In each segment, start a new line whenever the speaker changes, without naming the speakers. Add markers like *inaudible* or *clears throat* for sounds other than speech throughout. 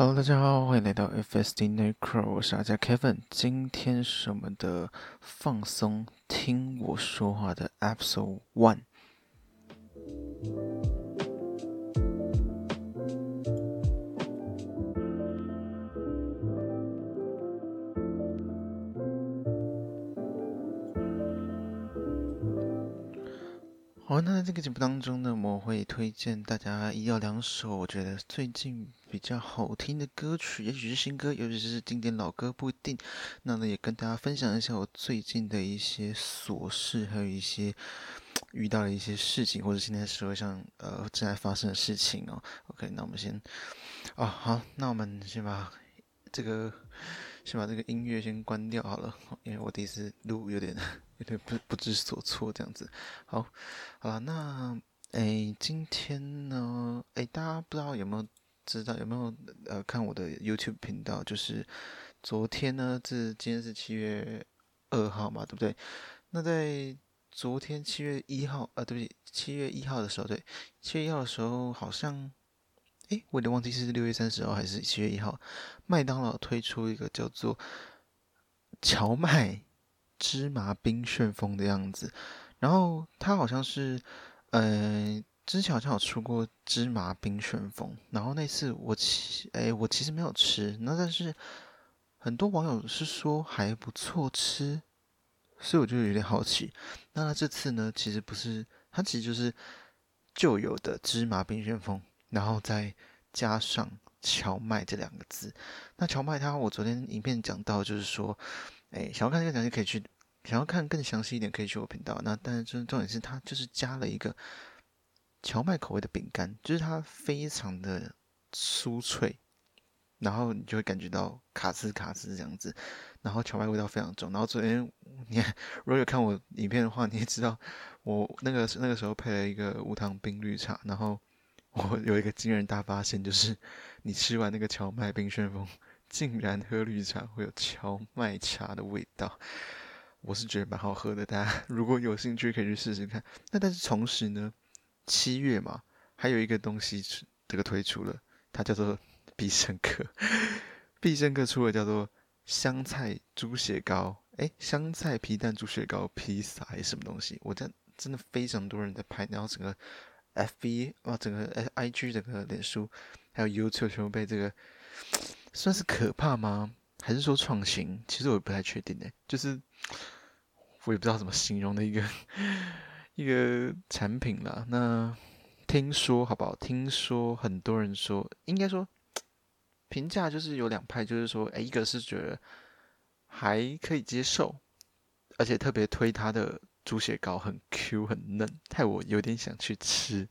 Hello，大家好，欢迎来到 FSD Necro，我是阿家 Kevin。今天是我们的放松听我说话的 Episode One。好，那在这个节目当中呢，我会推荐大家一到两首我觉得最近比较好听的歌曲，也许是新歌，尤其是经典老歌，不一定。那呢，也跟大家分享一下我最近的一些琐事，还有一些遇到的一些事情，或者现在社会上呃正在发生的事情哦。OK，那我们先，哦好，那我们先把这个先把这个音乐先关掉好了，因为我第一次录有点。有点不不知所措这样子，好，好了，那诶，今天呢，诶，大家不知道有没有知道有没有呃看我的 YouTube 频道？就是昨天呢，这今天是七月二号嘛，对不对？那在昨天七月一号，呃，对不起，七月一号的时候，对，七月一号的时候好像，诶，我有点忘记是六月三十号还是七月一号，麦当劳推出一个叫做荞麦。芝麻冰旋风的样子，然后它好像是，呃，之前好像有出过芝麻冰旋风，然后那次我其，哎，我其实没有吃，那但是很多网友是说还不错吃，所以我就有点好奇。那它这次呢，其实不是，它其实就是旧有的芝麻冰旋风，然后再加上荞麦这两个字。那荞麦它，我昨天影片讲到，就是说。哎，想要看这个详细可以去，想要看更详细一点可以去我频道。那但是重重点是它就是加了一个荞麦口味的饼干，就是它非常的酥脆，然后你就会感觉到卡兹卡兹这样子，然后荞麦味道非常重。然后昨天你如果有看我影片的话，你也知道我那个那个时候配了一个无糖冰绿茶，然后我有一个惊人大发现，就是你吃完那个荞麦冰旋风。竟然喝绿茶会有荞麦茶的味道，我是觉得蛮好喝的。大家 *laughs* 如果有兴趣，可以去试试看。那但是同时呢，七月嘛，还有一个东西这个推出了，它叫做 *laughs* 必胜客。必胜客出了叫做香菜猪血糕，诶，香菜皮蛋猪血糕披萨还是什么东西？我真真的非常多人在拍，然后整个 FB 哇，整个 IG 整个脸书还有 YouTube 全部被这个。算是可怕吗？还是说创新？其实我也不太确定诶，就是我也不知道怎么形容的一个 *laughs* 一个产品啦。那听说好不好？听说很多人说，应该说评价就是有两派，就是说，诶，一个是觉得还可以接受，而且特别推他的猪血糕很 Q 很嫩，害我有点想去吃。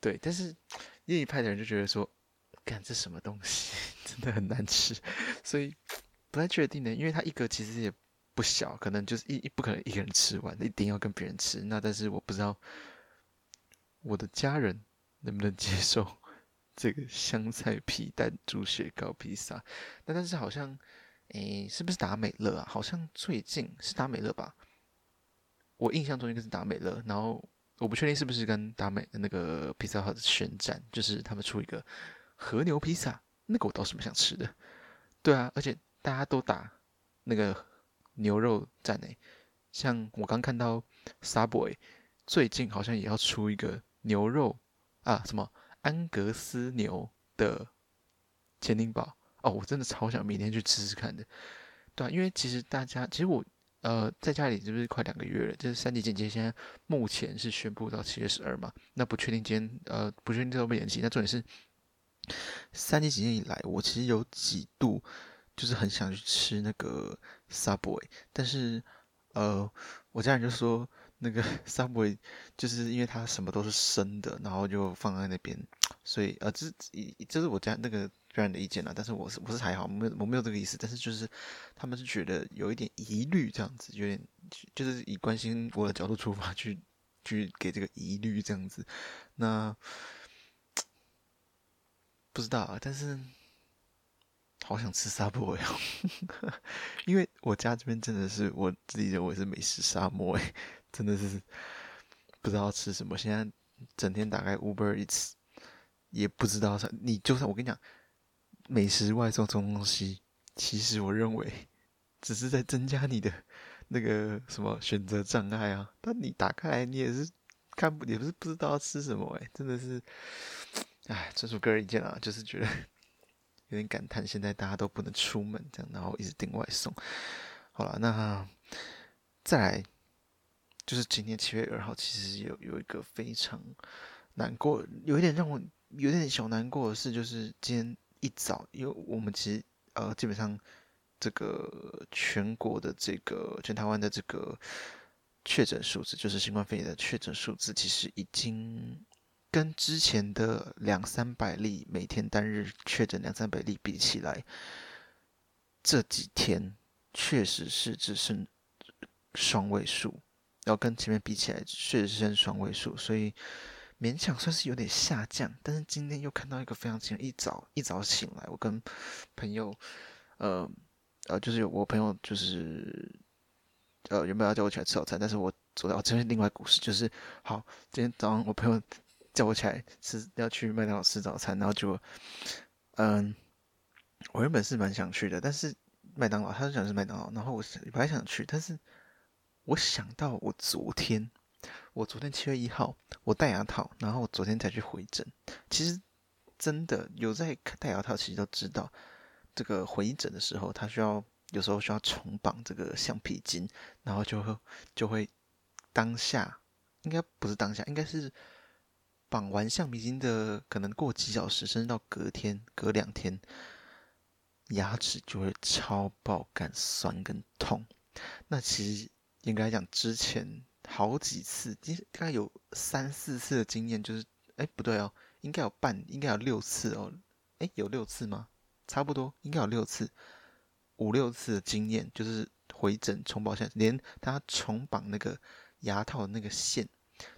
对，但是另一派的人就觉得说。看这什么东西，*laughs* 真的很难吃，所以不太确定的。因为它一个其实也不小，可能就是一不可能一个人吃完，一定要跟别人吃。那但是我不知道我的家人能不能接受 *laughs* 这个香菜皮蛋猪血糕披萨。那但是好像，诶，是不是达美乐啊？好像最近是达美乐吧？我印象中应该是达美乐。然后我不确定是不是跟达美的那个披萨好的宣战，就是他们出一个。和牛披萨，那个我倒是蛮想吃的。对啊，而且大家都打那个牛肉战诶，像我刚看到 Subway 最近好像也要出一个牛肉啊，什么安格斯牛的潜艇堡哦，我真的超想明天去吃吃看的。对啊，因为其实大家其实我呃在家里是不是快两个月了？就是三级警戒，现在目前是宣布到七月十二嘛，那不确定今天呃不确定这会不会延期，那重点是。三级警戒以来，我其实有几度就是很想去吃那个 Subway，但是呃，我家人就说那个 *laughs* Subway 就是因为它什么都是生的，然后就放在那边，所以呃，这是这是我家那个家人的意见啦。但是我是我是还好，我没有我没有这个意思，但是就是他们是觉得有一点疑虑这样子，有点就是以关心我的角度出发去去给这个疑虑这样子，那。不知道啊，但是好想吃 Subway 哦，*laughs* 因为我家这边真的是我自己认为是美食沙漠诶，真的是不知道吃什么。现在整天打开 Uber Eats，也不知道啥你就算我跟你讲，美食外送这种东西，其实我认为只是在增加你的那个什么选择障碍啊。但你打开来，你也是看不，也不是不知道吃什么哎、真的是，哎，纯属个人意见啊，就是觉得有点感叹，现在大家都不能出门这样，然后一直订外送。好了，那再来就是今天七月二号，其实有有一个非常难过，有一点让我有点小难过的事，就是今天一早，因为我们其实呃基本上这个全国的这个全台湾的这个确诊数字，就是新冠肺炎的确诊数字，其实已经跟之前的两三百例每天单日确诊两三百例比起来，这几天。确实是只剩双位数，要跟前面比起来，确实是双位数，所以勉强算是有点下降。但是今天又看到一个非常惊人，一早一早醒来，我跟朋友，呃呃，就是有我朋友就是呃原本要叫我起来吃早餐，但是我走到这边另外故事，就是好，今天早上我朋友叫我起来吃要去麦当劳吃早餐，然后就嗯，我原本是蛮想去的，但是。麦当劳，他就想是麦当劳，然后我本来想去，但是我想到我昨天，我昨天七月一号，我戴牙套，然后我昨天才去回诊。其实真的有在戴牙套，其实都知道，这个回诊的时候，他需要有时候需要重绑这个橡皮筋，然后就会就会当下应该不是当下，应该是绑完橡皮筋的，可能过几小时，甚至到隔天、隔两天。牙齿就会超爆干、酸跟痛。那其实应该来讲，之前好几次，大概有三四次的经验，就是，哎，不对哦，应该有半，应该有六次哦。哎，有六次吗？差不多，应该有六次，五六次的经验，就是回诊重绑线，连他重绑那个牙套的那个线，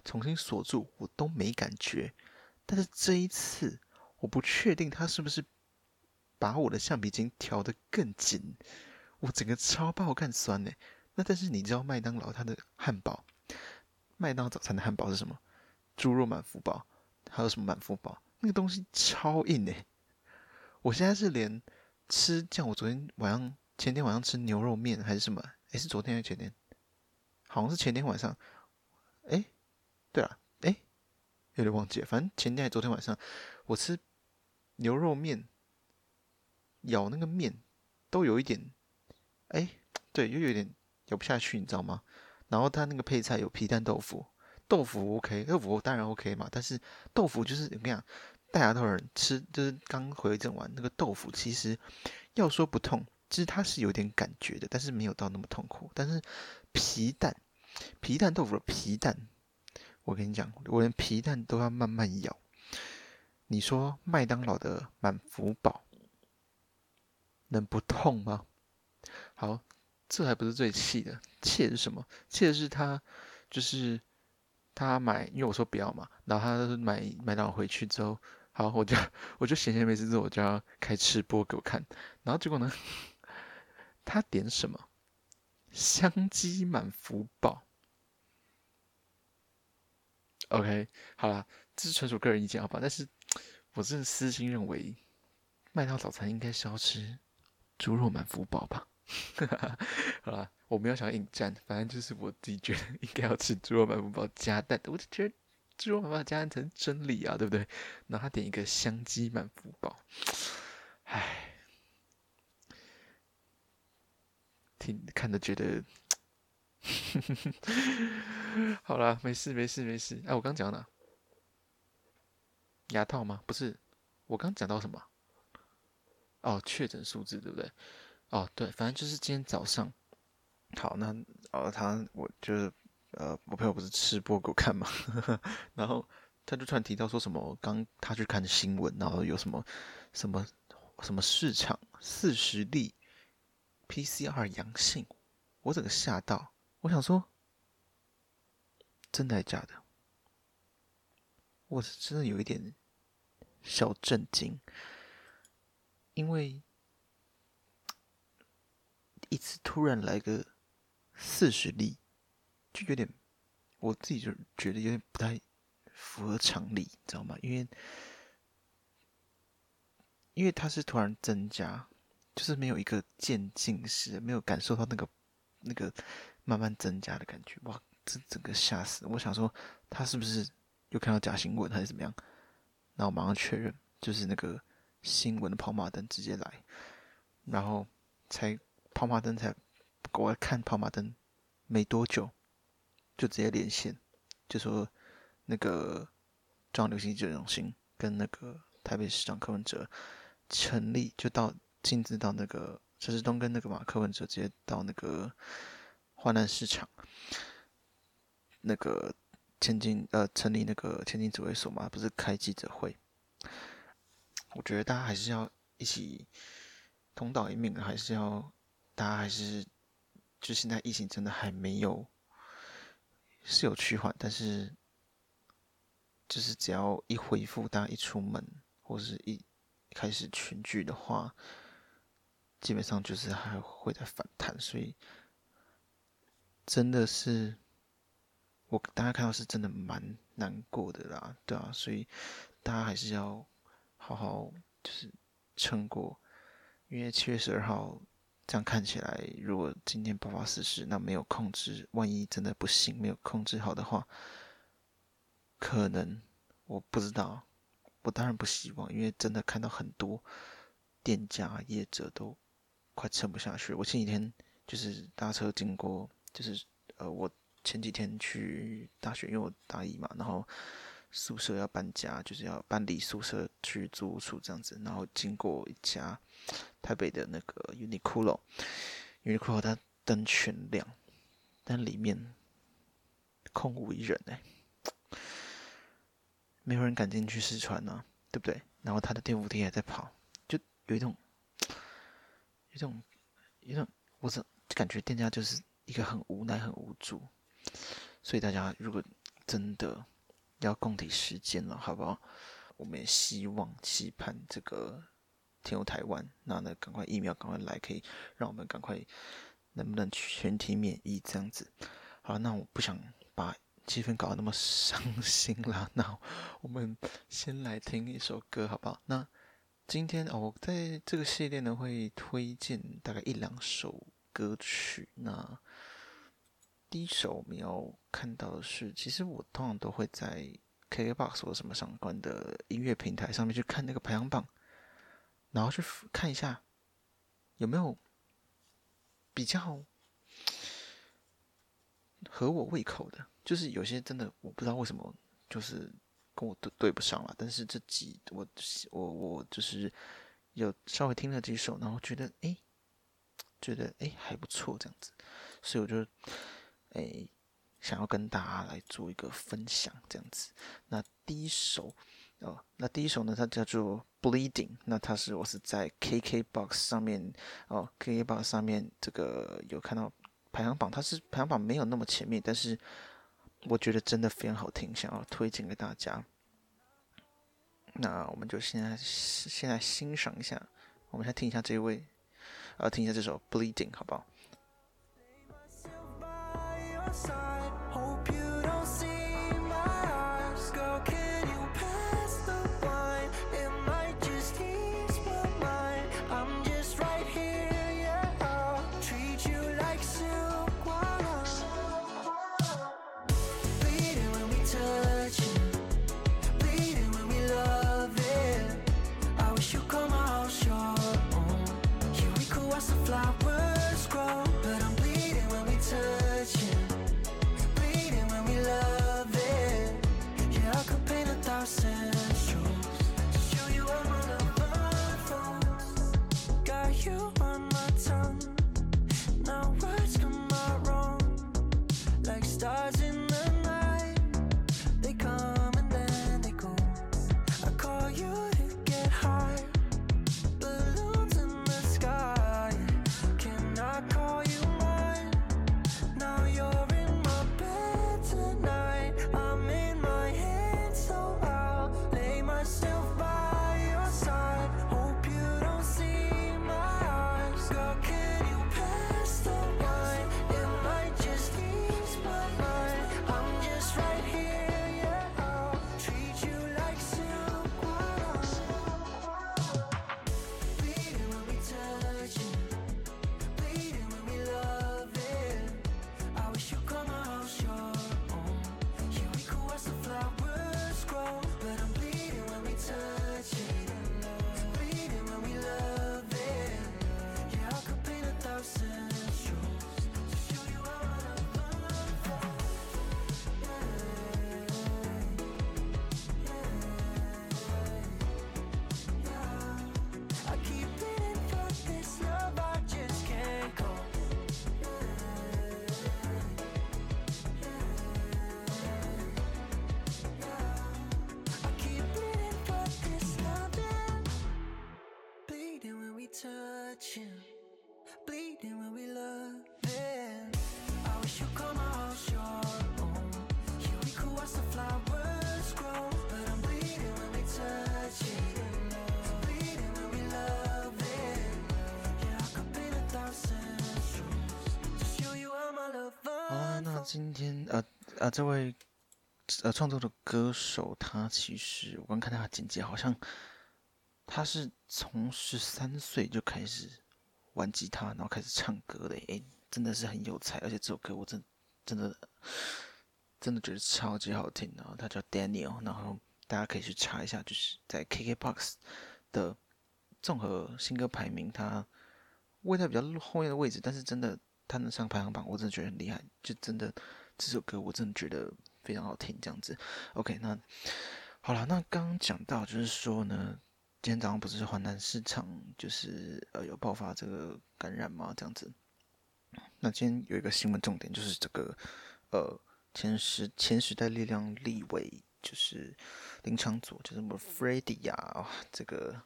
重新锁住，我都没感觉。但是这一次，我不确定他是不是。把我的橡皮筋调得更紧，我整个超爆干酸呢。那但是你知道麦当劳它的汉堡，麦当早餐的汉堡是什么？猪肉满福堡，还有什么满福堡？那个东西超硬呢。我现在是连吃，像我昨天晚上、前天晚上吃牛肉面还是什么？诶，是昨天还是前天？好像是前天晚上。诶，对了，诶，有点忘记了。反正前天还是昨天晚上，我吃牛肉面。咬那个面，都有一点，哎，对，又有点咬不下去，你知道吗？然后它那个配菜有皮蛋豆腐，豆腐 OK，豆腐当然 OK 嘛。但是豆腐就是怎么样，大牙套人吃，就是刚回正完那个豆腐，其实要说不痛，其实它是有点感觉的，但是没有到那么痛苦。但是皮蛋，皮蛋豆腐的皮蛋，我跟你讲，我连皮蛋都要慢慢咬。你说麦当劳的满福堡。能不痛吗？好，这还不是最气的，气的是什么？气的是他，就是他买，因为我说不要嘛，然后他买买到回去之后，好，我就我就闲闲没事做，我就要开吃播给我看，然后结果呢，他点什么？香鸡满福堡。OK，好啦，这是纯属个人意见，好吧？但是我真的私心认为，麦当劳早餐应该是要吃。猪肉满福堡吧，*laughs* 好啦，我没有想要引战，反正就是我自己觉得应该要吃猪肉满福包加蛋，我就觉得猪肉满福包加蛋才是真理啊，对不对？然后他点一个香鸡满福包，唉，挺看着觉得，*laughs* 好啦，没事没事没事。哎，我刚讲到哪？牙套吗？不是，我刚讲到什么？哦，确诊数字对不对？哦，对，反正就是今天早上。好，那呃，他我就是呃，我朋友不是吃播给我看嘛，*laughs* 然后他就突然提到说什么，刚他去看新闻，然后有什么什么什么市场四十例 PCR 阳性，我整个吓到，我想说，真的还假的？我是真的有一点小震惊。因为一次突然来个四十例，就有点，我自己就觉得有点不太符合常理，你知道吗？因为，因为它是突然增加，就是没有一个渐进式，没有感受到那个那个慢慢增加的感觉。哇，这整个吓死！我想说，他是不是又看到假新闻还是怎么样？那我马上确认，就是那个新闻的跑马灯直接来，然后才跑马灯才我看跑马灯没多久，就直接连线，就说那个中央流行疫情中心跟那个台北市长柯文哲。成立就到亲自到那个陈时东跟那个马柯文哲直接到那个华南市场，那个前进呃成立那个前进指挥所嘛，不是开记者会。我觉得大家还是要一起同道一命，还是要大家还是就现在疫情真的还没有是有趋缓，但是就是只要一恢复，大家一出门或是一。开始群聚的话，基本上就是还会在反弹，所以真的是我大家看到是真的蛮难过的啦，对啊，所以大家还是要好好就是撑过，因为七月十二号这样看起来，如果今天爆发死事，那没有控制，万一真的不行没有控制好的话，可能我不知道。我当然不希望，因为真的看到很多店家业者都快撑不下去。我前几天就是搭车经过，就是呃，我前几天去大学，因为我大一嘛，然后宿舍要搬家，就是要搬离宿舍去租屋处这样子，然后经过一家台北的那个 Uniqlo，Uniqlo 它灯全亮，但里面空无一人哎。没有人敢进去试穿呢，对不对？然后他的电扶梯还在跑，就有一种，有一种，有一种，我是感觉店家就是一个很无奈、很无助。所以大家如果真的要共体时间了，好不好？我们也希望、期盼这个天佑台湾，那呢，赶快疫苗赶快来，可以让我们赶快能不能全体免疫这样子。好，那我不想把。气氛搞得那么伤心啦，*laughs* 那我们先来听一首歌，好不好？那今天哦，我在这个系列呢会推荐大概一两首歌曲。那第一首我们要看到的是，其实我通常都会在 KKBOX 或什么相关的音乐平台上面去看那个排行榜，然后去看一下有没有比较合我胃口的。就是有些真的我不知道为什么，就是跟我对对不上了。但是这几我我我就是有稍微听了几首，然后觉得哎，觉得哎还不错这样子，所以我就哎想要跟大家来做一个分享这样子。那第一首哦，那第一首呢，它叫做 Bleeding，那它是我是在 KKBOX 上面哦，KKBOX 上面这个有看到排行榜，它是排行榜没有那么前面，但是。我觉得真的非常好听，想要推荐给大家。那我们就现在现在欣赏一下，我们先听一下这一位，呃，听一下这首《Bleeding》，好不好？sorry you 今天呃呃，这位呃创作的歌手，他其实我刚看他简介，好像他是从十三岁就开始玩吉他，然后开始唱歌的，诶，真的是很有才，而且这首歌我真真的真的觉得超级好听的。他叫 Daniel，然后大家可以去查一下，就是在 KKBOX 的综合新歌排名，他位在比较后面的位置，但是真的。他能上排行榜，我真的觉得很厉害。就真的这首歌，我真的觉得非常好听。这样子，OK，那好了。那刚刚讲到，就是说呢，今天早上不是华南市场就是呃有爆发这个感染吗？这样子。那今天有一个新闻重点，就是这个呃前时前时代力量立委就是林昶佐，就是什么 Freddy 呀、啊，这个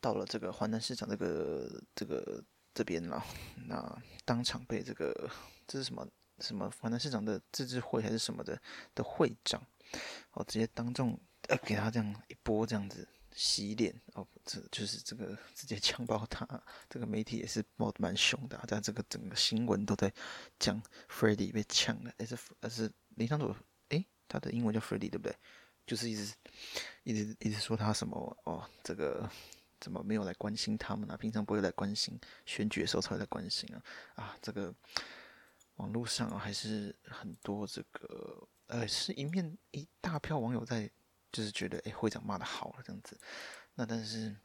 到了这个华南市场这个这个。这边了，那当场被这个这是什么什么华南市场的自治会还是什么的的会长，哦，直接当众呃给他这样一波这样子洗脸哦，这就是这个直接呛爆他，这个媒体也是爆得蛮凶的，在这个整个新闻都在讲 Freddie 被呛了，还是还是林昶佐，诶，他的英文叫 Freddie 对不对？就是一直一直一直说他什么哦，这个。怎么没有来关心他们呢、平常不会来关心，选举的时候才会来关心啊！啊，这个网络上还是很多这个，呃，是一面一大票网友在，就是觉得，哎，会长骂的好了这样子。那但是，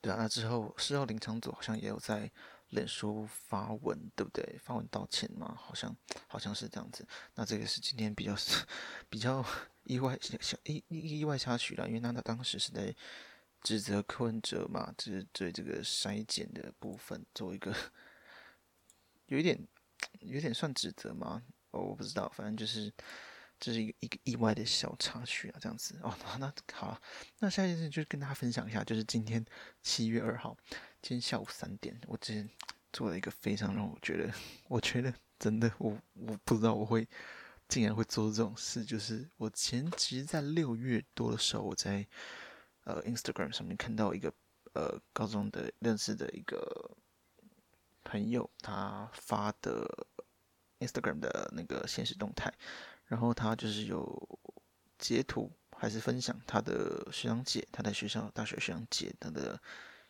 对啊，那之后事后林昶佐好像也有在脸书发文，对不对？发文道歉嘛，好像好像是这样子。那这个是今天比较 *laughs* 比较意外小意意意外插曲了，因为那他当时是在。指责柯文哲嘛，就是对这个筛检的部分做一个有一点有点算指责吗？哦，我不知道，反正就是这是一个一个意外的小插曲啊，这样子哦。那好，那下一件事就是跟大家分享一下，就是今天七月二号，今天下午三点，我之前做了一个非常让我觉得，我觉得真的，我我不知道我会竟然会做这种事，就是我前其实，在六月多的时候，我在。呃，Instagram 上面看到一个呃高中的认识的一个朋友，他发的 Instagram 的那个现实动态，然后他就是有截图还是分享他的学长姐，他在学校大学学长姐他的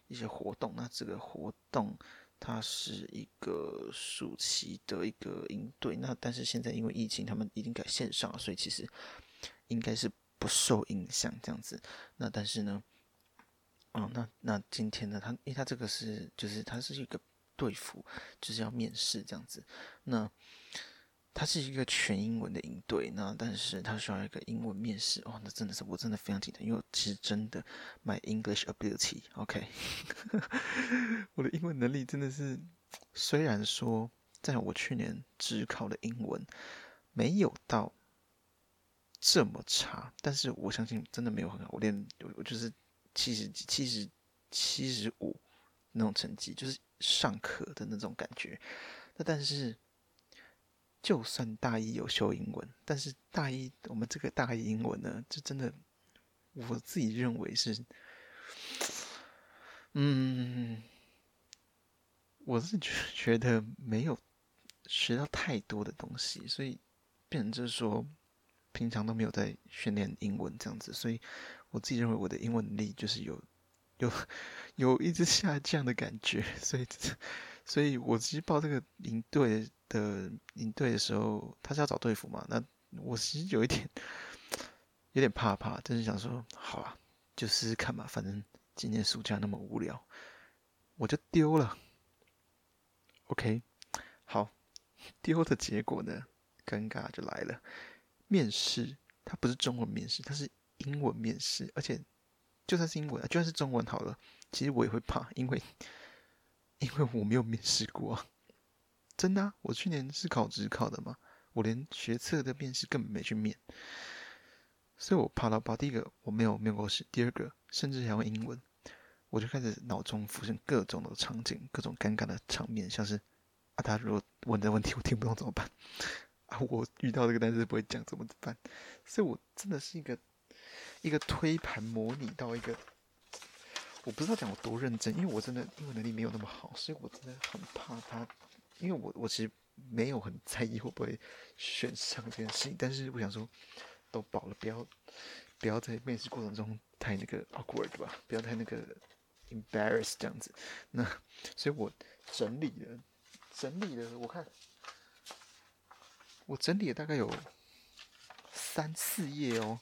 一些活动。那这个活动它是一个暑期的一个营队，那但是现在因为疫情，他们已经改线上，所以其实应该是。不受影响这样子，那但是呢，哦，那那今天呢，他因为他这个是就是他是一个队服，就是要面试这样子，那他是一个全英文的营队，那但是他需要一个英文面试，哦，那真的是我真的非常紧张，因为其实真的 my English ability，OK，*laughs* 我的英文能力真的是，虽然说在我去年只考的英文没有到。这么差，但是我相信真的没有很好。我连我就是七十几、七十、七十五那种成绩，就是尚可的那种感觉。那但是，就算大一有修英文，但是大一我们这个大一英文呢，就真的我自己认为是，嗯，我是觉觉得没有学到太多的东西，所以变成就是说。平常都没有在训练英文这样子，所以我自己认为我的英文能力就是有有有一直下降的感觉，所以所以我其实报这个营队的营队的时候，他是要找队服嘛，那我其实有一点有点怕怕，就是想说，好啊，就试试看吧，反正今年暑假那么无聊，我就丢了。OK，好，丢的结果呢，尴尬就来了。面试，它不是中文面试，它是英文面试，而且就算是英文，就算是中文好了，其实我也会怕，因为因为我没有面试过啊，真的啊，我去年是考职考的嘛，我连学测的面试根本没去面，所以我怕到爆。第一个我没有面过试，第二个甚至还用英文，我就开始脑中浮现各种的场景，各种尴尬的场面，像是啊，他如果问的问题我听不懂怎么办？啊，我遇到这个单词不会讲怎么办？所以我真的是一个。一个推盘模拟到一个，我不知道讲我多认真，因为我真的英文能力没有那么好，所以我真的很怕他，因为我我其实没有很在意会不会选上这件事情，但是我想说，都保了，不要不要在面试过程中太那个 awkward 吧，不要太那个 embarrass 这样子。那所以我整理了，整理了，我看我整理了大概有三四页哦。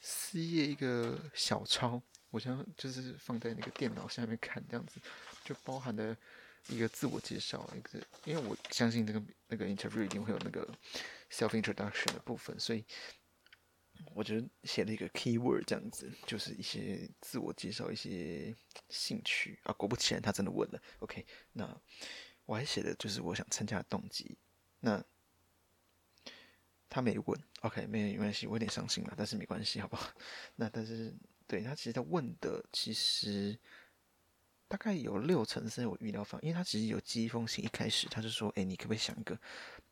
四页一个小抄，我想就是放在那个电脑下面看，这样子就包含了一个自我介绍，一个因为我相信那个那个 interview 一定会有那个 self introduction 的部分，所以我就写了一个 keyword 这样子，就是一些自我介绍，一些兴趣啊。果不其然，他真的问了。OK，那我还写的就是我想参加的动机。那他没问，OK，没没关系，我有点伤心了，但是没关系，好不好？*laughs* 那但是对他其实他问的其实大概有六成是我预料方，因为他其实有寄一封信，一开始他就说，哎，你可不可以想一个，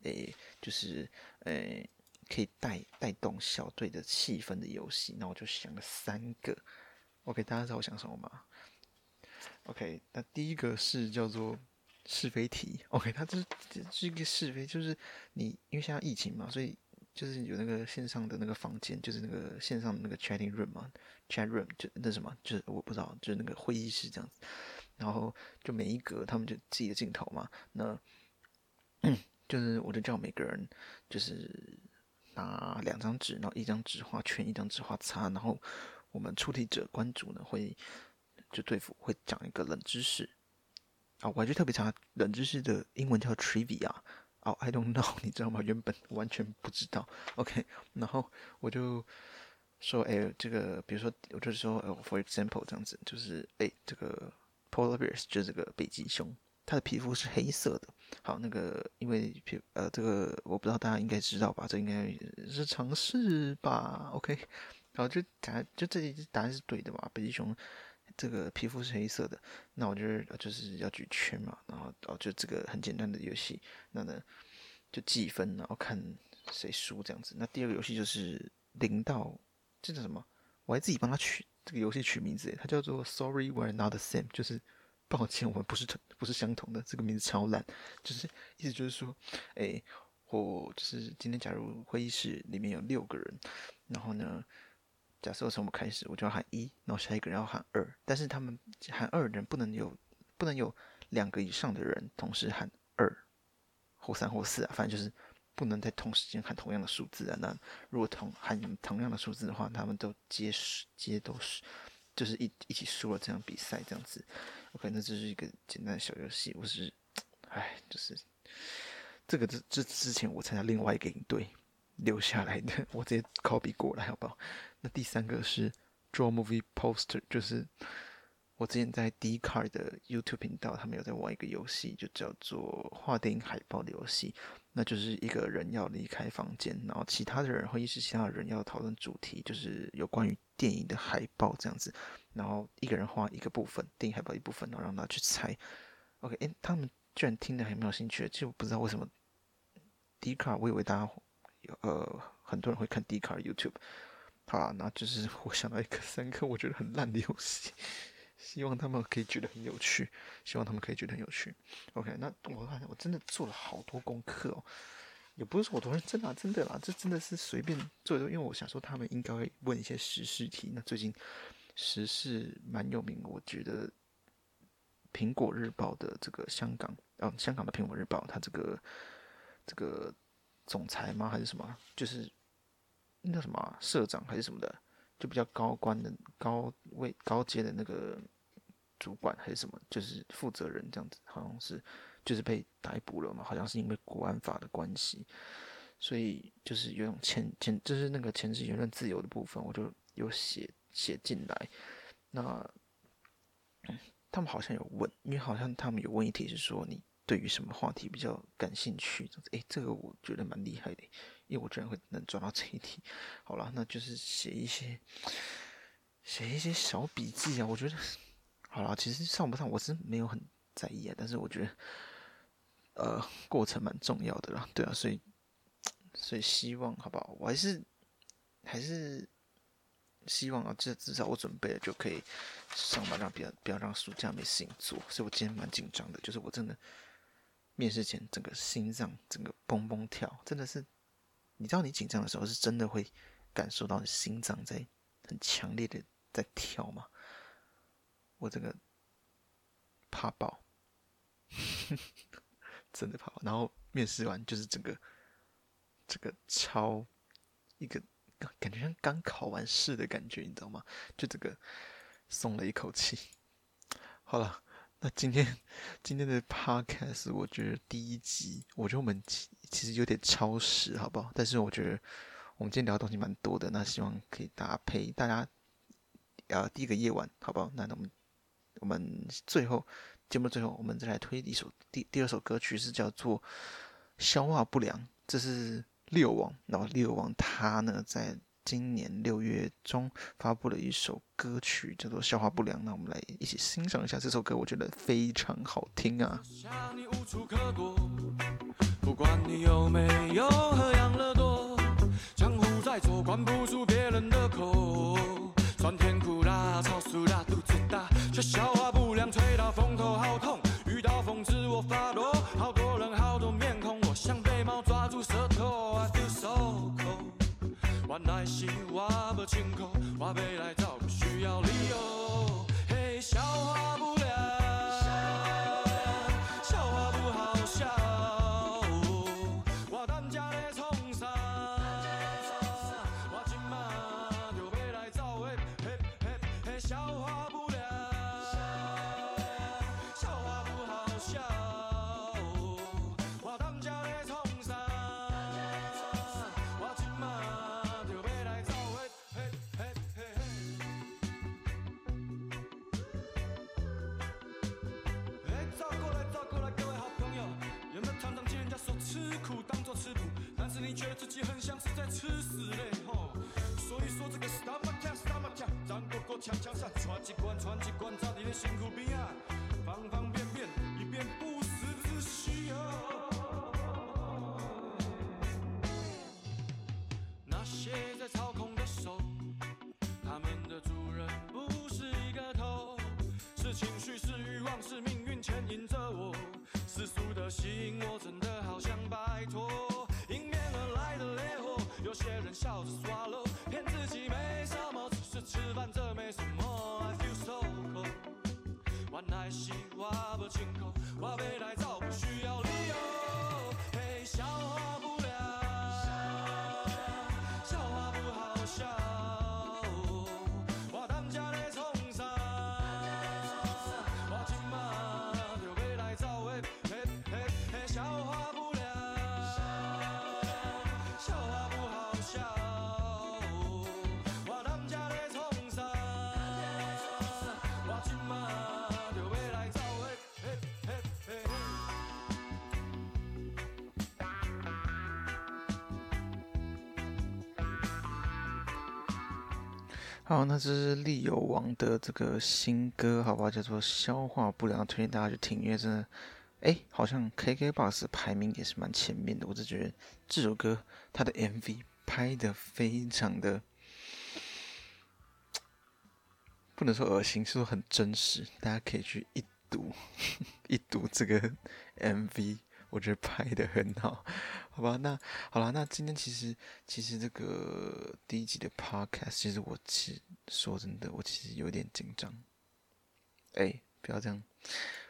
哎，就是哎可以带带动小队的气氛的游戏？那我就想了三个，OK，大家知道我想什么吗？OK，那第一个是叫做。是非题，OK，它这是这是一个是非，就是你因为现在疫情嘛，所以就是有那个线上的那个房间，就是那个线上的那个 chatting room 嘛，chat room 就那什么，就是我不知道，就是那个会议室这样子，然后就每一格他们就自己的镜头嘛，那 *clears throat* 就是我就叫每个人就是拿两张纸，然后一张纸画圈，一张纸画叉，然后我们出题者关主呢会就对付会讲一个冷知识。啊，我还就特别查冷知识的英文叫 trivia，哦，I don't know，*laughs* 你知道吗？原本完全不知道。OK，然后我就说，哎，这个，比如说，我就说，呃，for example，这样子，就是，哎，这个 polar bears 就是这个北极熊，它的皮肤是黑色的。好，那个，因为皮，呃，这个我不知道大家应该知道吧？这应该是常识吧？OK，好，就答，就这题答案是对的嘛？北极熊。这个皮肤是黑色的，那我就是就是要举圈嘛，然后哦就这个很简单的游戏，那呢就计分，然后看谁输这样子。那第二个游戏就是零到这叫什么？我还自己帮他取这个游戏取名字，它叫做 Sorry We're Not the Same，就是抱歉我们不是同不是相同的。这个名字超烂，就是意思就是说，哎，我就是今天假如会议室里面有六个人，然后呢。假设从我们开始，我就要喊一，然后下一个人要喊二，但是他们喊二的人不能有不能有两个以上的人同时喊二或三或四啊，反正就是不能在同时间喊同样的数字啊。那如果同喊同样的数字的话，他们都接是接都是就是一一起输了这场比赛这样子。OK，那这是一个简单的小游戏。我是哎，就是这个这这之前我参加另外一个营队留下来的，*laughs* 我直接 copy 过来，好不好？那第三个是 Draw Movie Poster，就是我之前在 d c a r 的 YouTube 频道，他们有在玩一个游戏，就叫做画电影海报的游戏。那就是一个人要离开房间，然后其他的人会议室其他人要讨论主题，就是有关于电影的海报这样子。然后一个人画一个部分，电影海报一部分，然后让他去猜。OK，诶，他们居然听得还蛮有兴趣的，其实我不知道为什么 d c a r 我以为大家呃很多人会看 Dcard YouTube。好，那就是我想到一个三个我觉得很烂的游戏，*laughs* 希望他们可以觉得很有趣，希望他们可以觉得很有趣。OK，那我看我真的做了好多功课哦，也不是说我多认真啊，真的啦，这真的是随便做的，因为我想说他们应该会问一些时事题。那最近时事蛮有名，我觉得苹果日报的这个香港，嗯，香港的苹果日报，它这个这个总裁吗？还是什么？就是。那什么、社长还是什么的，就比较高官的高位高阶的那个主管还是什么，就是负责人这样子，好像是就是被逮捕了嘛，好像是因为国安法的关系，所以就是有种前前就是那个前置言论自由的部分，我就有写写进来。那他们好像有问，因为好像他们有问一题是说你对于什么话题比较感兴趣？诶，这个我觉得蛮厉害的，因为我居然会能抓到这一题。好了，那就是写一些写一些小笔记啊。我觉得好了，其实上不上我是没有很在意啊，但是我觉得呃过程蛮重要的啦，对啊，所以所以希望好不好？我还是还是。希望啊，至至少我准备了就可以上班，让不要不要让暑假没事情做。所以我今天蛮紧张的，就是我真的面试前整个心脏整个蹦蹦跳，真的是，你知道你紧张的时候是真的会感受到你心脏在很强烈的在跳吗？我这个怕爆，真的怕爆。然后面试完就是整个这个超一个。感觉像刚考完试的感觉，你知道吗？就这个松了一口气。好了，那今天今天的 podcast，我觉得第一集，我觉得我们其其实有点超时，好不好？但是我觉得我们今天聊的东西蛮多的，那希望可以搭配大家啊，第一个夜晚，好不好？那我们我们最后节目最后，我们再来推一首第第二首歌曲，是叫做《消化不良》，这是。六王，然后六王他呢，在今年六月中发布了一首歌曲，叫做《消化不良》。那我们来一起欣赏一下这首歌，我觉得非常好听啊。不管你有没有喝养乐多，江湖在走，管不住别人的口，酸甜苦辣，超酥辣，肚子大，却消化不良，吹到风头好痛，遇到风自我发抖，好多人好多面孔，我像被猫抓住舌头。原来是我不清楚，我要来找不需要理由，嘿，笑话不很像是在吃屎是我不清楚，我要来找不需要好，那这是利友王的这个新歌，好不好？叫做《消化不良》，推荐大家去听，因为真的，哎，好像 KKBOX 排名也是蛮前面的。我就觉得这首歌它的 MV 拍的非常的，不能说恶心，是说很真实，大家可以去一睹 *laughs* 一睹这个 MV。我觉得拍得很好，好吧？那好了，那今天其实其实这个第一集的 podcast，其实我其实说真的，我其实有点紧张。哎，不要这样，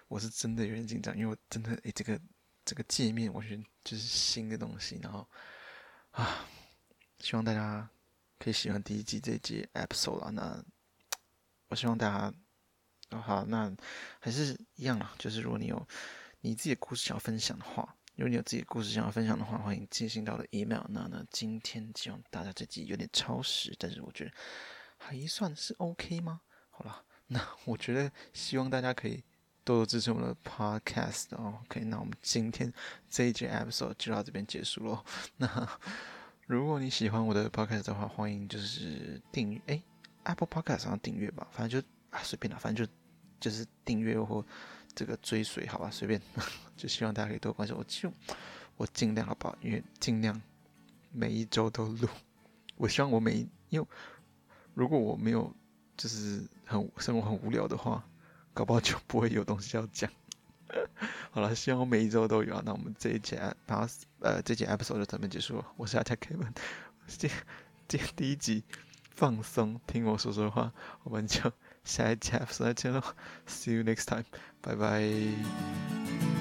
我是真的有点紧张，因为我真的哎，这个这个界面，我觉得就是新的东西，然后啊，希望大家可以喜欢第一集这一集 episode 啦。那我希望大家，哦，好，那还是一样啦，就是如果你有。你自己的故事想要分享的话，如果你有自己的故事想要分享的话，欢迎寄信到我的 email。那呢，今天希望大家这集有点超时，但是我觉得还算是 OK 吗？好了，那我觉得希望大家可以多多支持我们的 podcast 哦。OK，那我们今天这一集 episode 就到这边结束喽。*laughs* 那如果你喜欢我的 podcast 的话，欢迎就是订阅哎 Apple Podcast 上订阅吧，反正就啊随便啦，反正就就是订阅或这个追随，好吧，随便。*laughs* 就希望大家可以多关心我，就我尽量好不好？因为尽量每一周都录。我希望我每一，因为如果我没有就是很生活很无聊的话，搞不好就不会有东西要讲。*laughs* 好了，希望我每一周都有啊。那我们这一节然后呃这节 episode 就这边结束了。我是阿泰 Kevin，*laughs* 今今第一集放松听我说说话，我们就下一集 episode 再见喽。See you next time，拜拜。